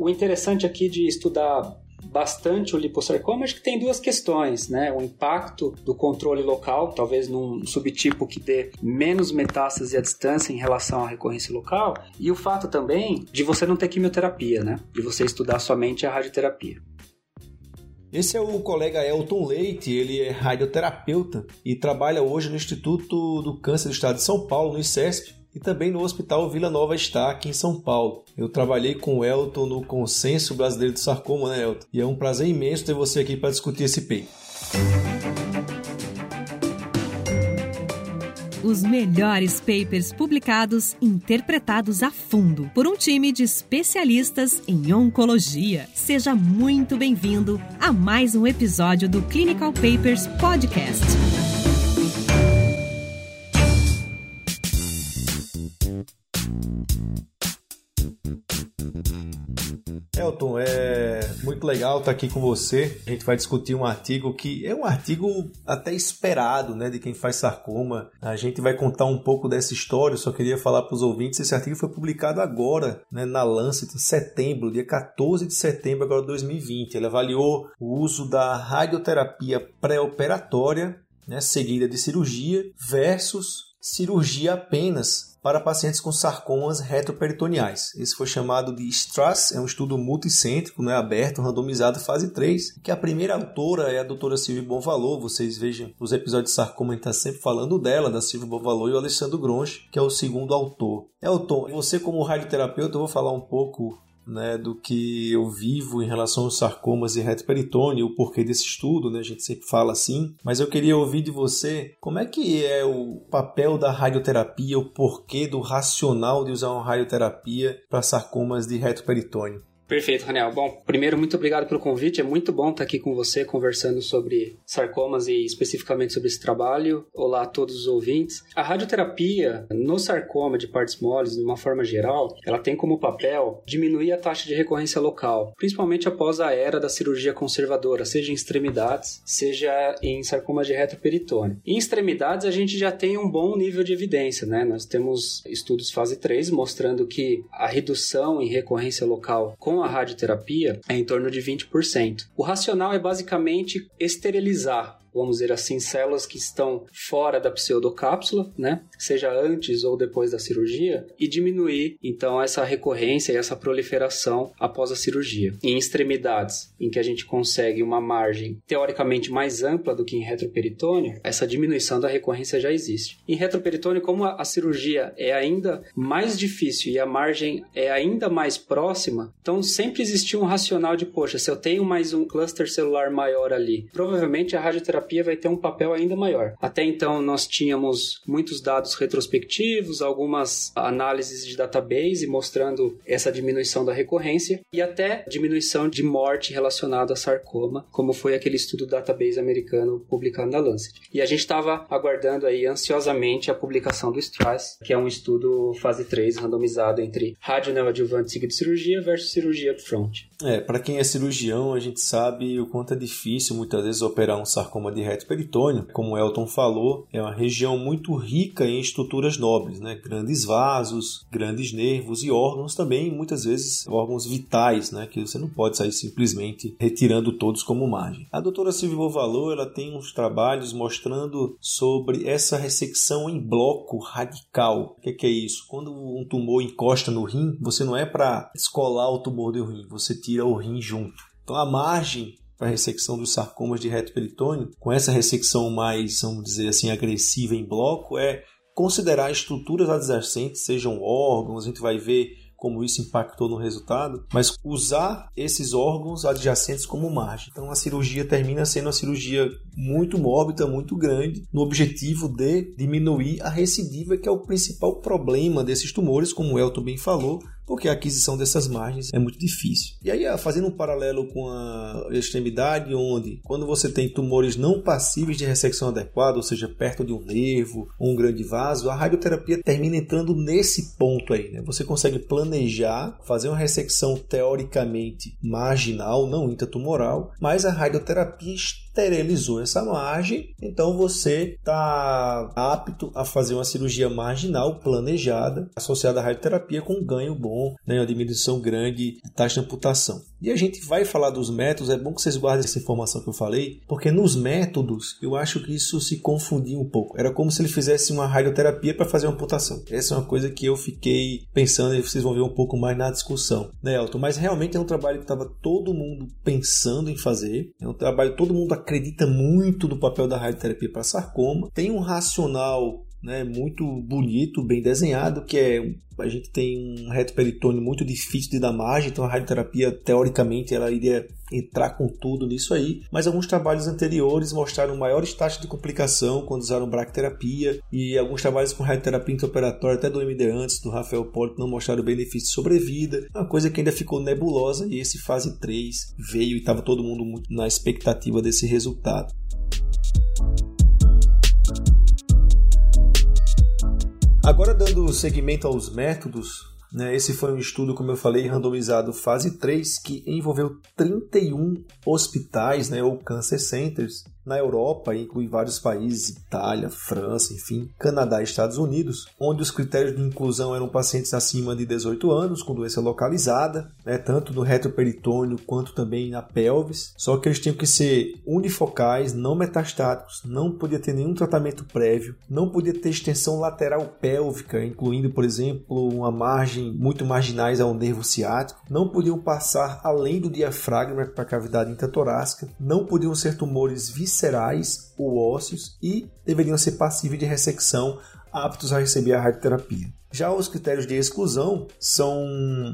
O interessante aqui de estudar bastante o liposarcoma, acho que tem duas questões, né? O impacto do controle local, talvez num subtipo que dê menos metástase à distância em relação à recorrência local, e o fato também de você não ter quimioterapia, né? De você estudar somente a radioterapia. Esse é o colega Elton Leite, ele é radioterapeuta e trabalha hoje no Instituto do Câncer do Estado de São Paulo, no ICESP, e também no Hospital Vila Nova está aqui em São Paulo. Eu trabalhei com o Elton no Consenso Brasileiro de Sarcoma, né, Elton? E é um prazer imenso ter você aqui para discutir esse peito. Os melhores papers publicados, interpretados a fundo por um time de especialistas em oncologia. Seja muito bem-vindo a mais um episódio do Clinical Papers Podcast. Legal estar aqui com você. A gente vai discutir um artigo que é um artigo até esperado, né, de quem faz sarcoma. A gente vai contar um pouco dessa história. Eu só queria falar para os ouvintes, esse artigo foi publicado agora, né, na Lancet, em setembro, dia 14 de setembro agora de 2020. Ele avaliou o uso da radioterapia pré-operatória, né, seguida de cirurgia versus cirurgia apenas para pacientes com sarcomas retroperitoneais. Esse foi chamado de STRASS, é um estudo multicêntrico, né, aberto, randomizado, fase 3, que a primeira autora é a doutora Silvia Bonvalor, vocês vejam os episódios de sarcoma, a gente está sempre falando dela, da Silvia Bonvalor e o Alessandro Gronchi, que é o segundo autor. Elton, você como radioterapeuta, eu vou falar um pouco né, do que eu vivo em relação aos sarcomas e reto peritônio, o porquê desse estudo, né, a gente sempre fala assim, mas eu queria ouvir de você como é que é o papel da radioterapia, o porquê do racional de usar uma radioterapia para sarcomas de reto peritônio. Perfeito, Raniel. Bom, primeiro, muito obrigado pelo convite. É muito bom estar aqui com você conversando sobre sarcomas e especificamente sobre esse trabalho. Olá a todos os ouvintes. A radioterapia no sarcoma de partes moles, de uma forma geral, ela tem como papel diminuir a taxa de recorrência local, principalmente após a era da cirurgia conservadora, seja em extremidades, seja em sarcoma de retroperitônio. Em extremidades, a gente já tem um bom nível de evidência, né? Nós temos estudos fase 3 mostrando que a redução em recorrência local com a radioterapia é em torno de 20%. O racional é basicamente esterilizar vamos dizer assim, células que estão fora da pseudocápsula, né? Seja antes ou depois da cirurgia, e diminuir então essa recorrência e essa proliferação após a cirurgia. Em extremidades, em que a gente consegue uma margem teoricamente mais ampla do que em retroperitônio, essa diminuição da recorrência já existe. Em retroperitônio, como a cirurgia é ainda mais difícil e a margem é ainda mais próxima, então sempre existiu um racional de, poxa, se eu tenho mais um cluster celular maior ali, provavelmente a radioterapia terapia vai ter um papel ainda maior. Até então, nós tínhamos muitos dados retrospectivos, algumas análises de database mostrando essa diminuição da recorrência e até diminuição de morte relacionada a sarcoma, como foi aquele estudo database americano publicado na Lancet. E a gente estava aguardando aí ansiosamente a publicação do STRASS, que é um estudo fase 3 randomizado entre rádio neoadjuvante seguido de cirurgia versus cirurgia upfront. É, para quem é cirurgião, a gente sabe o quanto é difícil muitas vezes operar um sarcoma de reto peritônio, como o Elton falou, é uma região muito rica em estruturas nobres, né? grandes vasos, grandes nervos e órgãos também, muitas vezes órgãos vitais, né? que você não pode sair simplesmente retirando todos como margem. A doutora Silvia Bovalor ela tem uns trabalhos mostrando sobre essa ressecção em bloco radical. O que é, que é isso? Quando um tumor encosta no rim, você não é para escolar o tumor do rim, você tira o rim junto. Então a margem para a ressecção dos sarcomas de reto peritônio, com essa ressecção mais, vamos dizer assim, agressiva em bloco, é considerar estruturas adjacentes, sejam órgãos, a gente vai ver como isso impactou no resultado, mas usar esses órgãos adjacentes como margem. Então a cirurgia termina sendo uma cirurgia muito mórbida, muito grande, no objetivo de diminuir a recidiva, que é o principal problema desses tumores, como o Elton bem falou, porque a aquisição dessas margens é muito difícil. E aí, fazendo um paralelo com a extremidade, onde quando você tem tumores não passíveis de ressecção adequada, ou seja, perto de um nervo ou um grande vaso, a radioterapia termina entrando nesse ponto aí. Né? Você consegue planejar, fazer uma ressecção teoricamente marginal, não intratumoral, mas a radioterapia esterilizou essa margem, então você está apto a fazer uma cirurgia marginal planejada associada à radioterapia com um ganho bom, né, uma diminuição grande de taxa de amputação. E a gente vai falar dos métodos, é bom que vocês guardem essa informação que eu falei, porque nos métodos eu acho que isso se confundiu um pouco. Era como se ele fizesse uma radioterapia para fazer uma amputação. Essa é uma coisa que eu fiquei pensando e vocês vão ver um pouco mais na discussão, né, Elton? Mas realmente é um trabalho que estava todo mundo pensando em fazer, é um trabalho que todo mundo acredita muito no papel da radioterapia para sarcoma, tem um racional né, muito bonito, bem desenhado, que é a gente tem um reto peritônio muito difícil de dar margem, então a radioterapia teoricamente ela iria entrar com tudo nisso aí, mas alguns trabalhos anteriores mostraram maiores taxas de complicação quando usaram bracterapia e alguns trabalhos com radioterapia intraoperatória até do MD antes, do Rafael Polito, não mostraram benefício de sobrevida, uma coisa que ainda ficou nebulosa e esse fase 3 veio e estava todo mundo na expectativa desse resultado. Agora, dando seguimento aos métodos, né, esse foi um estudo, como eu falei, randomizado fase 3, que envolveu 31 hospitais né, ou cancer centers na Europa, inclui vários países, Itália, França, enfim, Canadá e Estados Unidos, onde os critérios de inclusão eram pacientes acima de 18 anos, com doença localizada, né, tanto no retroperitônio quanto também na pelvis, só que eles tinham que ser unifocais, não metastáticos, não podia ter nenhum tratamento prévio, não podia ter extensão lateral pélvica, incluindo, por exemplo, uma margem muito marginais ao nervo ciático, não podiam passar além do diafragma para a cavidade intratorácica, não podiam ser tumores viscerais viscerais ou ósseos e deveriam ser passíveis de ressecção, aptos a receber a radioterapia. Já os critérios de exclusão são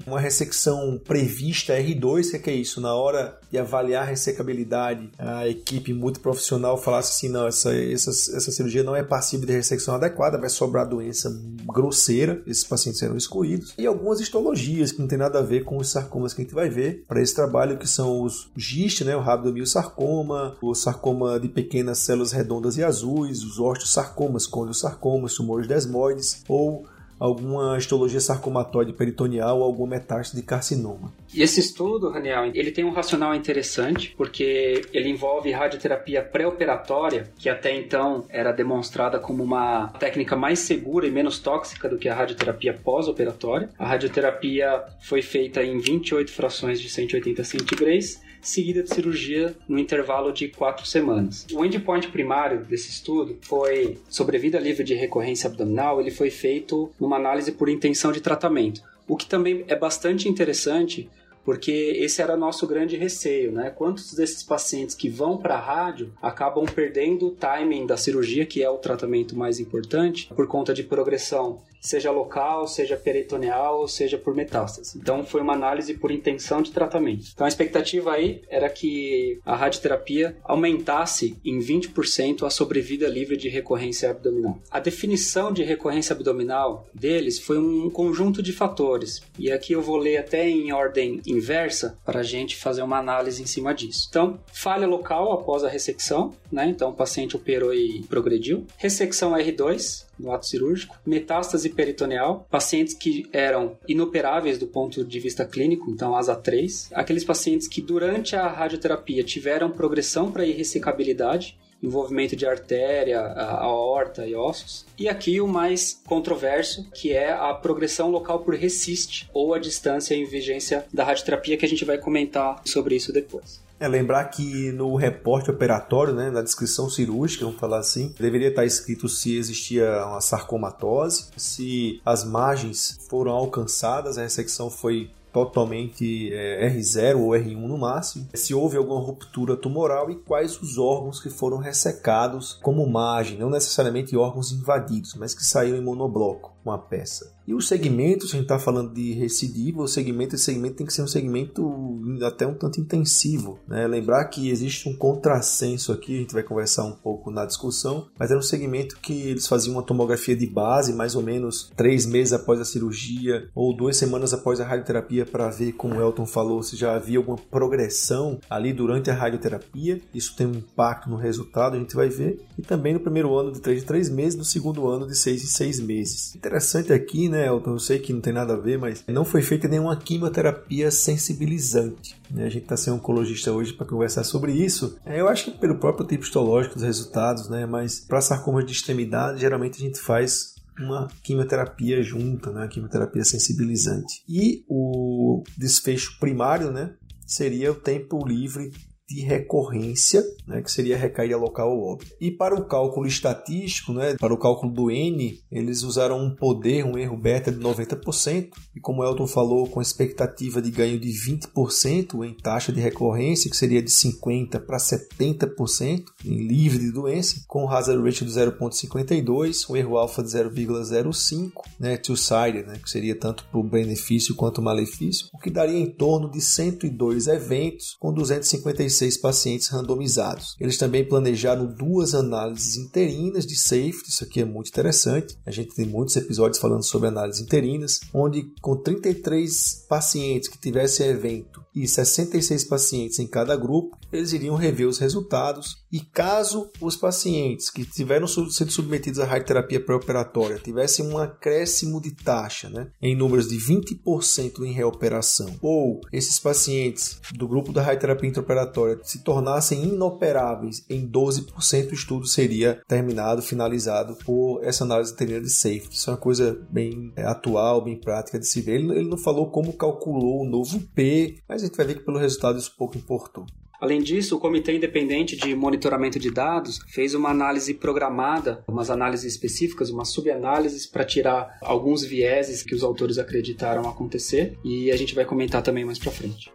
uma ressecção prevista R2, que é, que é isso? Na hora de avaliar a ressecabilidade, a equipe multiprofissional falasse assim, não, essa, essa, essa cirurgia não é passível de ressecção adequada, vai sobrar doença grosseira, esses pacientes serão excluídos. E algumas histologias que não tem nada a ver com os sarcomas que a gente vai ver para esse trabalho, que são os GIST, né, o rabdomiossarcoma, o sarcoma de pequenas células redondas e azuis, os osteosarcomas, sarcomas, tumores desmoides, ou alguma histologia sarcomatóide peritoneal ou alguma metástase de carcinoma. E esse estudo, Raniel, ele tem um racional interessante, porque ele envolve radioterapia pré-operatória, que até então era demonstrada como uma técnica mais segura e menos tóxica do que a radioterapia pós-operatória. A radioterapia foi feita em 28 frações de 180 centigraus seguida de cirurgia no intervalo de quatro semanas. O endpoint primário desse estudo foi sobrevida livre de recorrência abdominal, ele foi feito numa análise por intenção de tratamento. O que também é bastante interessante porque esse era nosso grande receio, né? Quantos desses pacientes que vão para a rádio acabam perdendo o timing da cirurgia, que é o tratamento mais importante, por conta de progressão seja local, seja peritoneal, seja por metástase. Então foi uma análise por intenção de tratamento. Então a expectativa aí era que a radioterapia aumentasse em 20% a sobrevida livre de recorrência abdominal. A definição de recorrência abdominal deles foi um conjunto de fatores. E aqui eu vou ler até em ordem inversa para a gente fazer uma análise em cima disso. Então, falha local após a ressecção, né? Então o paciente operou e progrediu. Ressecção R2, no ato cirúrgico, metástase peritoneal, pacientes que eram inoperáveis do ponto de vista clínico, então ASA 3, aqueles pacientes que durante a radioterapia tiveram progressão para irressecabilidade, envolvimento de artéria, aorta e ossos. E aqui o mais controverso, que é a progressão local por resiste ou a distância em vigência da radioterapia, que a gente vai comentar sobre isso depois. É lembrar que no reporte operatório, né, na descrição cirúrgica, vamos falar assim, deveria estar escrito se existia uma sarcomatose, se as margens foram alcançadas, a ressecção foi totalmente é, R0 ou R1 no máximo, se houve alguma ruptura tumoral e quais os órgãos que foram ressecados como margem, não necessariamente órgãos invadidos, mas que saíram em monobloco com a peça. E o segmento, se a gente está falando de recidiva, o segmento, esse segmento tem que ser um segmento até um tanto intensivo. Né? Lembrar que existe um contrassenso aqui, a gente vai conversar um pouco na discussão, mas era um segmento que eles faziam uma tomografia de base, mais ou menos três meses após a cirurgia ou duas semanas após a radioterapia, para ver, como o Elton falou, se já havia alguma progressão ali durante a radioterapia. Isso tem um impacto no resultado, a gente vai ver. E também no primeiro ano de três, de três meses, no segundo ano de seis em seis meses. Interessante aqui, né? Né, Elton? Eu sei que não tem nada a ver, mas não foi feita nenhuma quimioterapia sensibilizante. Né? A gente está sem oncologista hoje para conversar sobre isso. É, eu acho que pelo próprio tipo histológico dos resultados, né? Mas para sarcomas de extremidade, geralmente a gente faz uma quimioterapia junta, né? quimioterapia sensibilizante. E o desfecho primário, né? Seria o tempo livre de recorrência, né, que seria recaída local ou óbito. E para o cálculo estatístico, né, para o cálculo do N, eles usaram um poder, um erro beta de 90%, e como Elton falou, com expectativa de ganho de 20% em taxa de recorrência, que seria de 50% para 70% em livre de doença, com hazard ratio de 0,52, um erro alfa de 0,05, né, two-sided, né, que seria tanto para o benefício quanto o malefício, o que daria em torno de 102 eventos com 256 16 pacientes randomizados. Eles também planejaram duas análises interinas de safety, isso aqui é muito interessante. A gente tem muitos episódios falando sobre análises interinas, onde com 33 pacientes que tivessem evento e 66 pacientes em cada grupo, eles iriam rever os resultados e caso os pacientes que tiveram sido submetidos à radioterapia pré-operatória tivessem um acréscimo de taxa né, em números de 20% em reoperação, ou esses pacientes do grupo da radioterapia intraoperatória se tornassem inoperáveis em 12%, o estudo seria terminado, finalizado por essa análise anterior de safety. Isso é uma coisa bem é, atual, bem prática de se ver. Ele, ele não falou como calculou o novo P, mas a gente vai ver que pelo resultado isso pouco importou. Além disso, o Comitê Independente de Monitoramento de Dados fez uma análise programada, umas análises específicas, umas subanálises para tirar alguns vieses que os autores acreditaram acontecer e a gente vai comentar também mais para frente.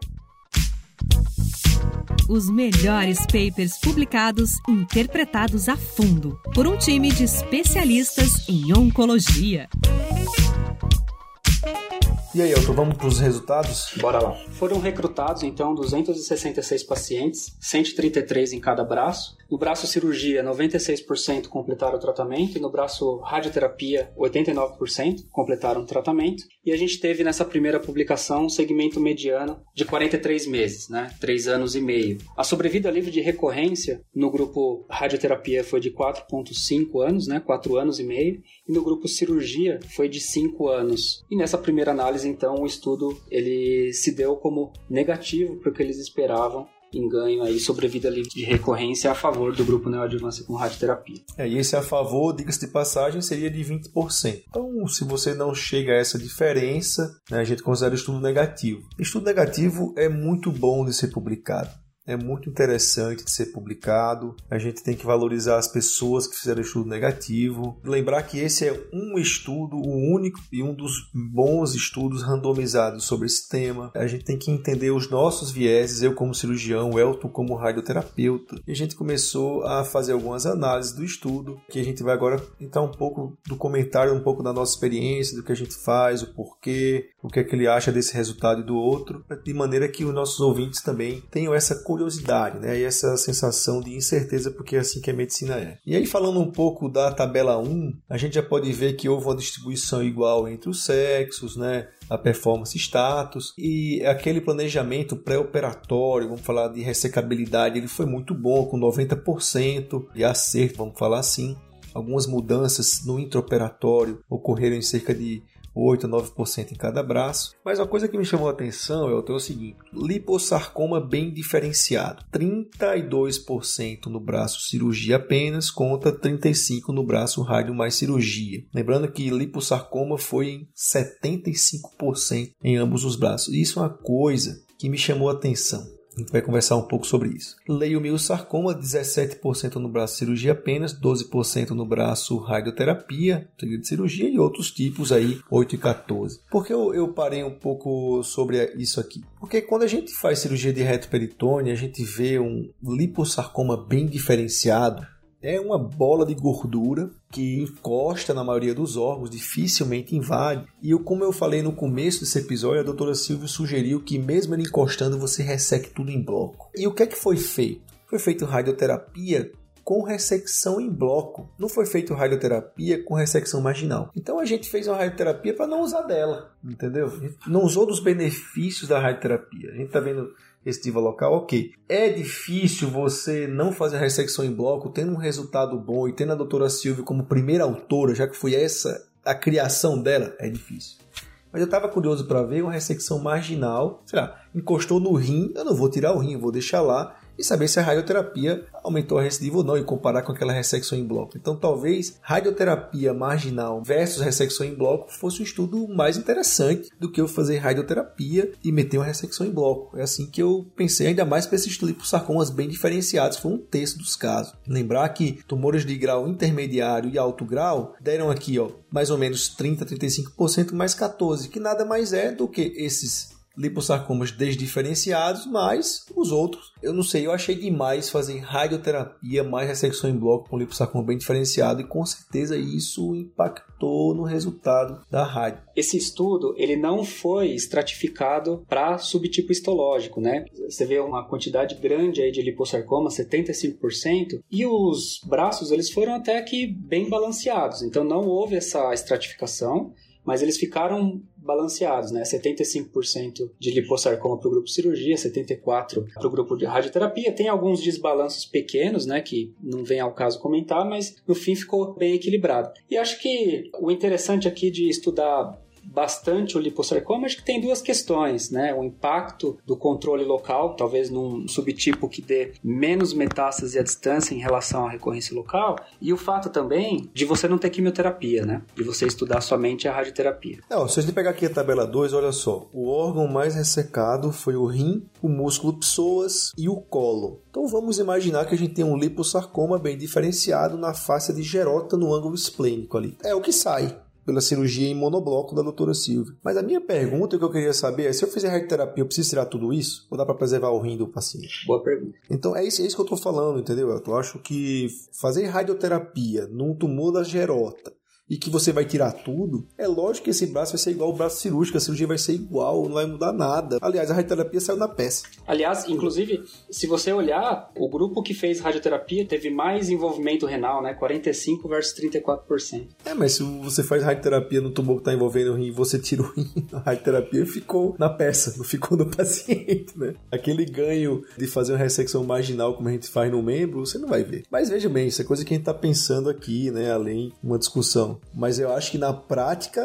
Os melhores papers publicados interpretados a fundo por um time de especialistas em oncologia. E aí, Elton, vamos para os resultados? Bora lá. Foram recrutados, então, 266 pacientes, 133 em cada braço. No braço cirurgia, 96% completaram o tratamento, e no braço radioterapia, 89% completaram o tratamento. E a gente teve nessa primeira publicação um segmento mediano de 43 meses, né? 3 anos e meio. A sobrevida livre de recorrência no grupo radioterapia foi de 4,5 anos, né? 4 anos e meio, e no grupo cirurgia foi de 5 anos. E nessa primeira análise, então, o estudo ele se deu como negativo para o que eles esperavam em ganho aí sobrevida livre de recorrência a favor do grupo neoadjuvância com radioterapia. É, e esse a favor, diga-se de passagem, seria de 20%. Então, se você não chega a essa diferença, né, a gente considera o estudo negativo. Estudo negativo é muito bom de ser publicado é muito interessante de ser publicado. A gente tem que valorizar as pessoas que fizeram estudo negativo. Lembrar que esse é um estudo, o único e um dos bons estudos randomizados sobre esse tema. A gente tem que entender os nossos vieses, eu como cirurgião, o Elton como radioterapeuta. E a gente começou a fazer algumas análises do estudo, que a gente vai agora entrar um pouco do comentário, um pouco da nossa experiência, do que a gente faz, o porquê, o que é que ele acha desse resultado e do outro, de maneira que os nossos ouvintes também tenham essa curiosidade, né? E essa sensação de incerteza, porque é assim que a medicina é. E aí, falando um pouco da tabela 1, a gente já pode ver que houve uma distribuição igual entre os sexos, né? A performance status e aquele planejamento pré-operatório, vamos falar de ressecabilidade, ele foi muito bom, com 90% de acerto, vamos falar assim. Algumas mudanças no intraoperatório ocorreram em cerca de 8 a 9% em cada braço. Mas uma coisa que me chamou a atenção é o seguinte: lipossarcoma bem diferenciado. 32% no braço cirurgia apenas contra 35% no braço rádio mais cirurgia. Lembrando que lipossarcoma foi em 75% em ambos os braços. Isso é uma coisa que me chamou a atenção. A gente vai conversar um pouco sobre isso. Leiomiossarcoma, 17% no braço cirurgia apenas, 12% no braço radioterapia, de cirurgia e outros tipos aí, 8 e 14. Por que eu, eu parei um pouco sobre isso aqui? Porque quando a gente faz cirurgia de reto peritônio, a gente vê um lipossarcoma bem diferenciado, é uma bola de gordura que encosta na maioria dos órgãos, dificilmente invade. E eu, como eu falei no começo desse episódio, a doutora Silvia sugeriu que mesmo ele encostando, você resseque tudo em bloco. E o que é que foi feito? Foi feito radioterapia com ressecção em bloco. Não foi feito radioterapia com ressecção marginal. Então a gente fez uma radioterapia para não usar dela, entendeu? não usou dos benefícios da radioterapia. A gente está vendo estiva local, ok. É difícil você não fazer a ressecção em bloco, tendo um resultado bom e tendo a doutora Silvia como primeira autora, já que foi essa a criação dela é difícil. Mas eu estava curioso para ver uma ressecção marginal, sei lá, encostou no rim, eu não vou tirar o rim, vou deixar lá e saber se a radioterapia aumentou a recidiva ou não e comparar com aquela ressecção em bloco. Então, talvez radioterapia marginal versus ressecção em bloco fosse um estudo mais interessante do que eu fazer radioterapia e meter uma ressecção em bloco. É assim que eu pensei, ainda mais para esses liposarcomas bem diferenciados, foi um terço dos casos. Lembrar que tumores de grau intermediário e alto grau deram aqui, ó, mais ou menos 30, 35% mais 14, que nada mais é do que esses liposarcomas desdiferenciados, mas os outros, eu não sei, eu achei demais fazer radioterapia mais ressecção em bloco com liposarcoma bem diferenciado e com certeza isso impactou no resultado da rádio. Esse estudo, ele não foi estratificado para subtipo histológico, né? Você vê uma quantidade grande aí de liposarcoma, 75%, e os braços, eles foram até que bem balanceados, então não houve essa estratificação, mas eles ficaram balanceados, né? 75% de liposarcoma para o grupo cirurgia, 74% para o grupo de radioterapia. Tem alguns desbalanços pequenos, né? Que não vem ao caso comentar, mas no fim ficou bem equilibrado. E acho que o interessante aqui de estudar bastante o liposarcoma, acho que tem duas questões, né? O impacto do controle local, talvez num subtipo que dê menos metástase à distância em relação à recorrência local, e o fato também de você não ter quimioterapia, né? De você estudar somente a radioterapia. Não, se a gente pegar aqui a tabela 2, olha só, o órgão mais ressecado foi o rim, o músculo psoas e o colo. Então vamos imaginar que a gente tem um liposarcoma bem diferenciado na face de gerota no ângulo esplênico ali. É o que sai pela cirurgia em monobloco da doutora Silvia. Mas a minha pergunta que eu queria saber é: se eu fizer radioterapia, eu preciso tirar tudo isso? Ou dá para preservar o rim do paciente? Boa pergunta. Então é isso, é isso que eu estou falando, entendeu? Eu acho que fazer radioterapia num tumor da gerota e que você vai tirar tudo, é lógico que esse braço vai ser igual ao braço cirúrgico, a cirurgia vai ser igual, não vai mudar nada. Aliás, a radioterapia saiu na peça. Aliás, inclusive, se você olhar, o grupo que fez radioterapia teve mais envolvimento renal, né? 45 versus 34%. É, mas se você faz radioterapia no tumor que está envolvendo o rim e você tira o rim, a radioterapia ficou na peça, não ficou no paciente, né? Aquele ganho de fazer uma ressecção marginal como a gente faz no membro, você não vai ver. Mas veja bem, isso é coisa que a gente está pensando aqui, né? Além de uma discussão. Mas eu acho que na prática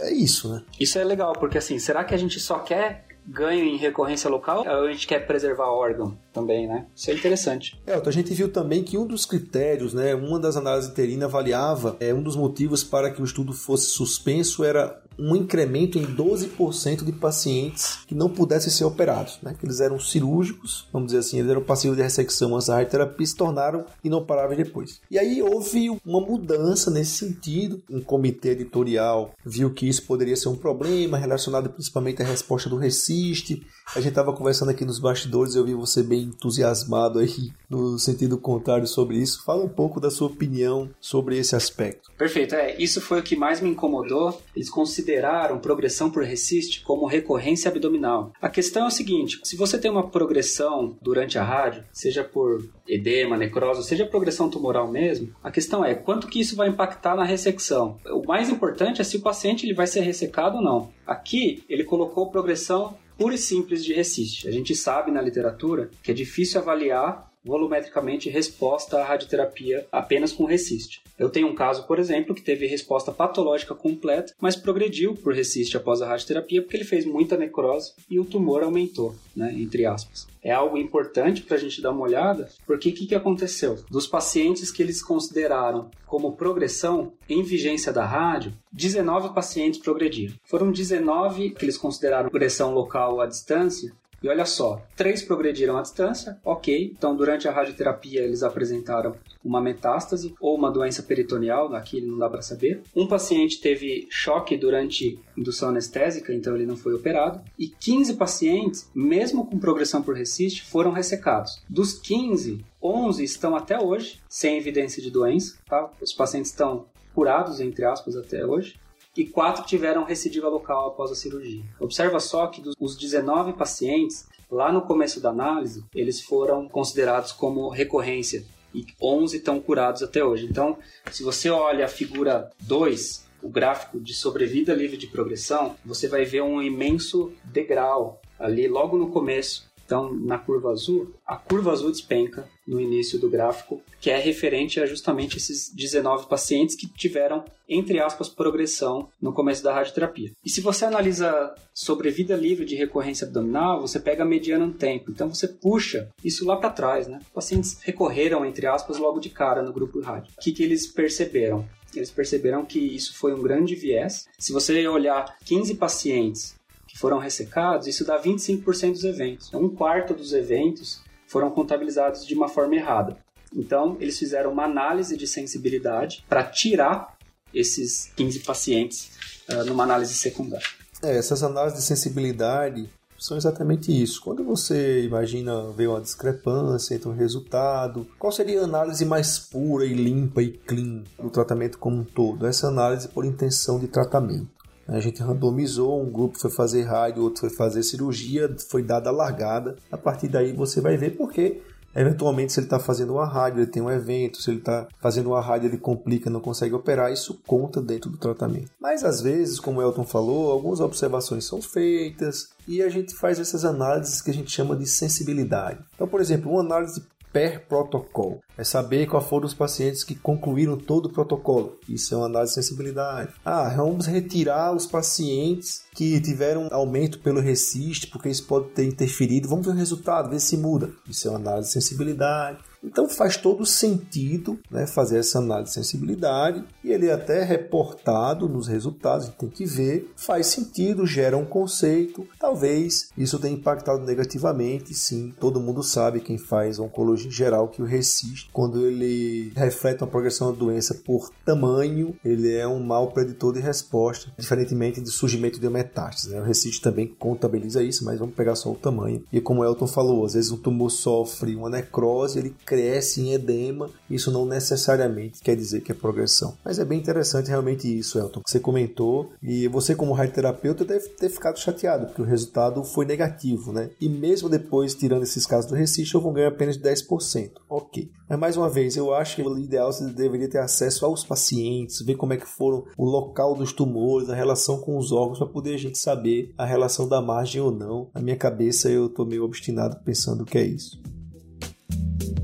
é isso, né? Isso é legal, porque assim, será que a gente só quer ganho em recorrência local ou a gente quer preservar órgão também, né? Isso é interessante. É, a gente viu também que um dos critérios, né, uma das análises interinas avaliava, é um dos motivos para que o estudo fosse suspenso era um incremento em 12% de pacientes que não pudessem ser operados, né? Que eles eram cirúrgicos, vamos dizer assim, eles eram passivos de ressecção antes da radioterapia se tornaram inoperáveis depois. E aí houve uma mudança nesse sentido. Um comitê editorial viu que isso poderia ser um problema relacionado principalmente à resposta do Resiste. A gente estava conversando aqui nos bastidores, eu vi você bem entusiasmado aí no sentido contrário sobre isso. Fala um pouco da sua opinião sobre esse aspecto. Perfeito, é, isso foi o que mais me incomodou. Eles consideraram progressão por resist como recorrência abdominal. A questão é o seguinte: se você tem uma progressão durante a rádio, seja por edema, necrose, seja progressão tumoral mesmo, a questão é quanto que isso vai impactar na ressecção. O mais importante é se o paciente ele vai ser ressecado ou não. Aqui ele colocou progressão pura e simples de resist. A gente sabe na literatura que é difícil avaliar volumetricamente resposta à radioterapia apenas com resist. Eu tenho um caso, por exemplo, que teve resposta patológica completa, mas progrediu por resist após a radioterapia porque ele fez muita necrose e o tumor aumentou, né, entre aspas. É algo importante para a gente dar uma olhada, porque o que, que aconteceu? Dos pacientes que eles consideraram como progressão em vigência da rádio, 19 pacientes progrediram. Foram 19 que eles consideraram progressão local à distância e olha só, três progrediram à distância, ok. Então, durante a radioterapia, eles apresentaram uma metástase ou uma doença peritoneal, aqui não dá para saber. Um paciente teve choque durante indução anestésica, então ele não foi operado. E 15 pacientes, mesmo com progressão por resist, foram ressecados. Dos 15, 11 estão até hoje sem evidência de doença, tá? Os pacientes estão curados, entre aspas, até hoje e quatro tiveram recidiva local após a cirurgia. Observa só que dos 19 pacientes, lá no começo da análise, eles foram considerados como recorrência e 11 estão curados até hoje. Então, se você olha a figura 2, o gráfico de sobrevida livre de progressão, você vai ver um imenso degrau ali logo no começo Então, na curva azul, a curva azul despenca no início do gráfico, que é referente a justamente esses 19 pacientes que tiveram, entre aspas, progressão no começo da radioterapia. E se você analisa sobrevida livre de recorrência abdominal, você pega a mediana no tempo. Então você puxa isso lá para trás, né? Pacientes recorreram, entre aspas, logo de cara no grupo rádio. O que, que eles perceberam? Eles perceberam que isso foi um grande viés. Se você olhar 15 pacientes que foram ressecados, isso dá 25% dos eventos. Um quarto dos eventos foram contabilizados de uma forma errada. Então, eles fizeram uma análise de sensibilidade para tirar esses 15 pacientes uh, numa análise secundária. É, essas análises de sensibilidade são exatamente isso. Quando você imagina ver uma discrepância entre um resultado, qual seria a análise mais pura e limpa e clean do tratamento como um todo? Essa análise por intenção de tratamento. A gente randomizou, um grupo foi fazer rádio, outro foi fazer cirurgia, foi dada a largada. A partir daí você vai ver porque Eventualmente, se ele está fazendo uma rádio, ele tem um evento, se ele está fazendo uma rádio, ele complica, não consegue operar, isso conta dentro do tratamento. Mas às vezes, como o Elton falou, algumas observações são feitas e a gente faz essas análises que a gente chama de sensibilidade. Então, por exemplo, uma análise per protocolo. É saber qual foram os pacientes que concluíram todo o protocolo. Isso é uma análise de sensibilidade. Ah, vamos retirar os pacientes que tiveram aumento pelo resist, porque isso pode ter interferido. Vamos ver o resultado, ver se muda. Isso é uma análise de sensibilidade. Então faz todo sentido né, fazer essa análise de sensibilidade e ele é até reportado nos resultados, a gente tem que ver, faz sentido, gera um conceito. Talvez isso tenha impactado negativamente, sim. Todo mundo sabe, quem faz oncologia em geral, que o RECIST, quando ele reflete uma progressão da doença por tamanho, ele é um mau preditor de resposta, diferentemente do surgimento de metástase. Né? O RECIST também contabiliza isso, mas vamos pegar só o tamanho. E como o Elton falou, às vezes um tumor sofre uma necrose, ele cresce em edema, isso não necessariamente quer dizer que é progressão. Mas é bem interessante realmente isso, Elton, que você comentou. E você, como radioterapeuta, deve ter ficado chateado, porque o resultado foi negativo, né? E mesmo depois, tirando esses casos do resist, eu vou ganhar apenas 10%. Ok. Mas mais uma vez, eu acho que o ideal você deveria ter acesso aos pacientes, ver como é que foram o local dos tumores, a relação com os órgãos, para poder a gente saber a relação da margem ou não. Na minha cabeça, eu estou meio obstinado pensando que é isso.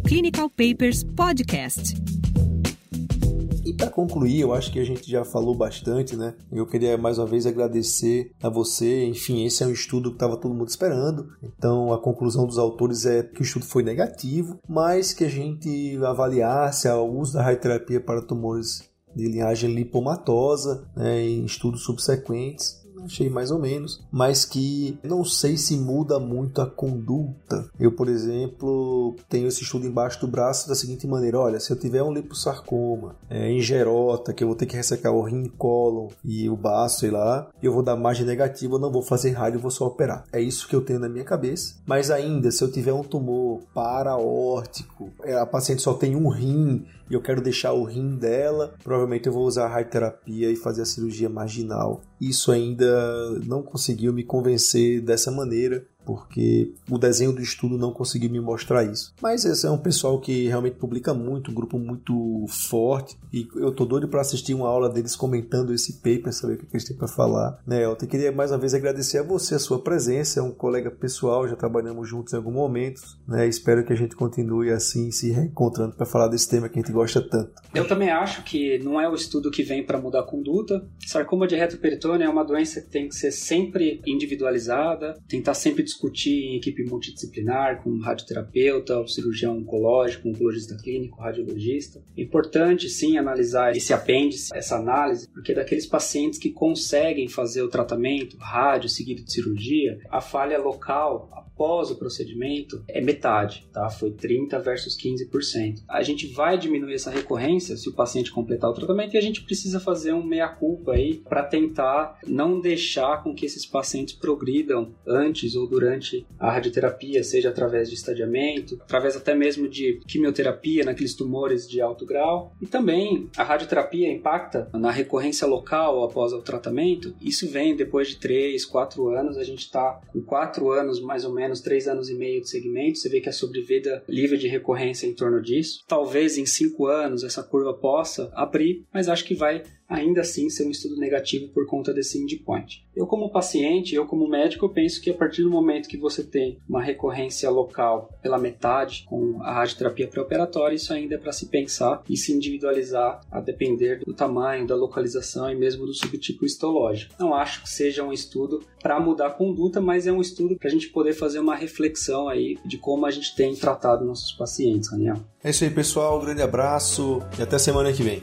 Clinical Papers Podcast. E para concluir, eu acho que a gente já falou bastante, né? Eu queria mais uma vez agradecer a você. Enfim, esse é um estudo que estava todo mundo esperando. Então, a conclusão dos autores é que o estudo foi negativo, mas que a gente avaliasse o uso da radioterapia para tumores de linhagem lipomatosa né, em estudos subsequentes achei mais ou menos, mas que não sei se muda muito a conduta. Eu, por exemplo, tenho esse estudo embaixo do braço da seguinte maneira: olha, se eu tiver um liposarcoma é, em gerota, que eu vou ter que ressecar o rim, cólon e o baço, sei lá, eu vou dar margem negativa, eu não vou fazer rádio, vou só operar. É isso que eu tenho na minha cabeça. Mas ainda, se eu tiver um tumor paraórtico, é, a paciente só tem um rim e eu quero deixar o rim dela, provavelmente eu vou usar a radioterapia e fazer a cirurgia marginal. Isso ainda não conseguiu me convencer dessa maneira porque o desenho do estudo não conseguiu me mostrar isso. Mas esse é um pessoal que realmente publica muito, um grupo muito forte, e eu tô doido para assistir uma aula deles comentando esse paper, saber o que eles têm para falar. Né, eu queria mais uma vez agradecer a você a sua presença, é um colega pessoal, já trabalhamos juntos em algum momento, né? Espero que a gente continue assim se reencontrando para falar desse tema que a gente gosta tanto. Eu também acho que não é o estudo que vem para mudar a conduta. Sarcoma de reto é uma doença que tem que ser sempre individualizada, estar sempre discutir em equipe multidisciplinar, com radioterapeuta, o cirurgião oncológico, oncologista clínico, radiologista. É importante, sim, analisar esse apêndice, essa análise, porque daqueles pacientes que conseguem fazer o tratamento, rádio seguido de cirurgia, a falha local, após o procedimento é metade, tá? Foi 30 versus 15%. A gente vai diminuir essa recorrência se o paciente completar o tratamento e a gente precisa fazer um meia-culpa aí para tentar não deixar com que esses pacientes progridam antes ou durante a radioterapia, seja através de estadiamento, através até mesmo de quimioterapia naqueles tumores de alto grau. E também a radioterapia impacta na recorrência local após o tratamento. Isso vem depois de 3, 4 anos, a gente está com 4 anos mais ou menos menos três anos e meio de segmento, você vê que a sobrevida livre de recorrência é em torno disso. Talvez em cinco anos essa curva possa abrir, mas acho que vai ainda assim ser um estudo negativo por conta desse endpoint. Eu como paciente, eu como médico, eu penso que a partir do momento que você tem uma recorrência local pela metade com a radioterapia pré-operatória, isso ainda é para se pensar e se individualizar a depender do tamanho, da localização e mesmo do subtipo histológico. Não acho que seja um estudo para mudar a conduta, mas é um estudo para a gente poder fazer uma reflexão aí de como a gente tem tratado nossos pacientes, Daniel. É isso aí, pessoal. Um grande abraço e até semana que vem.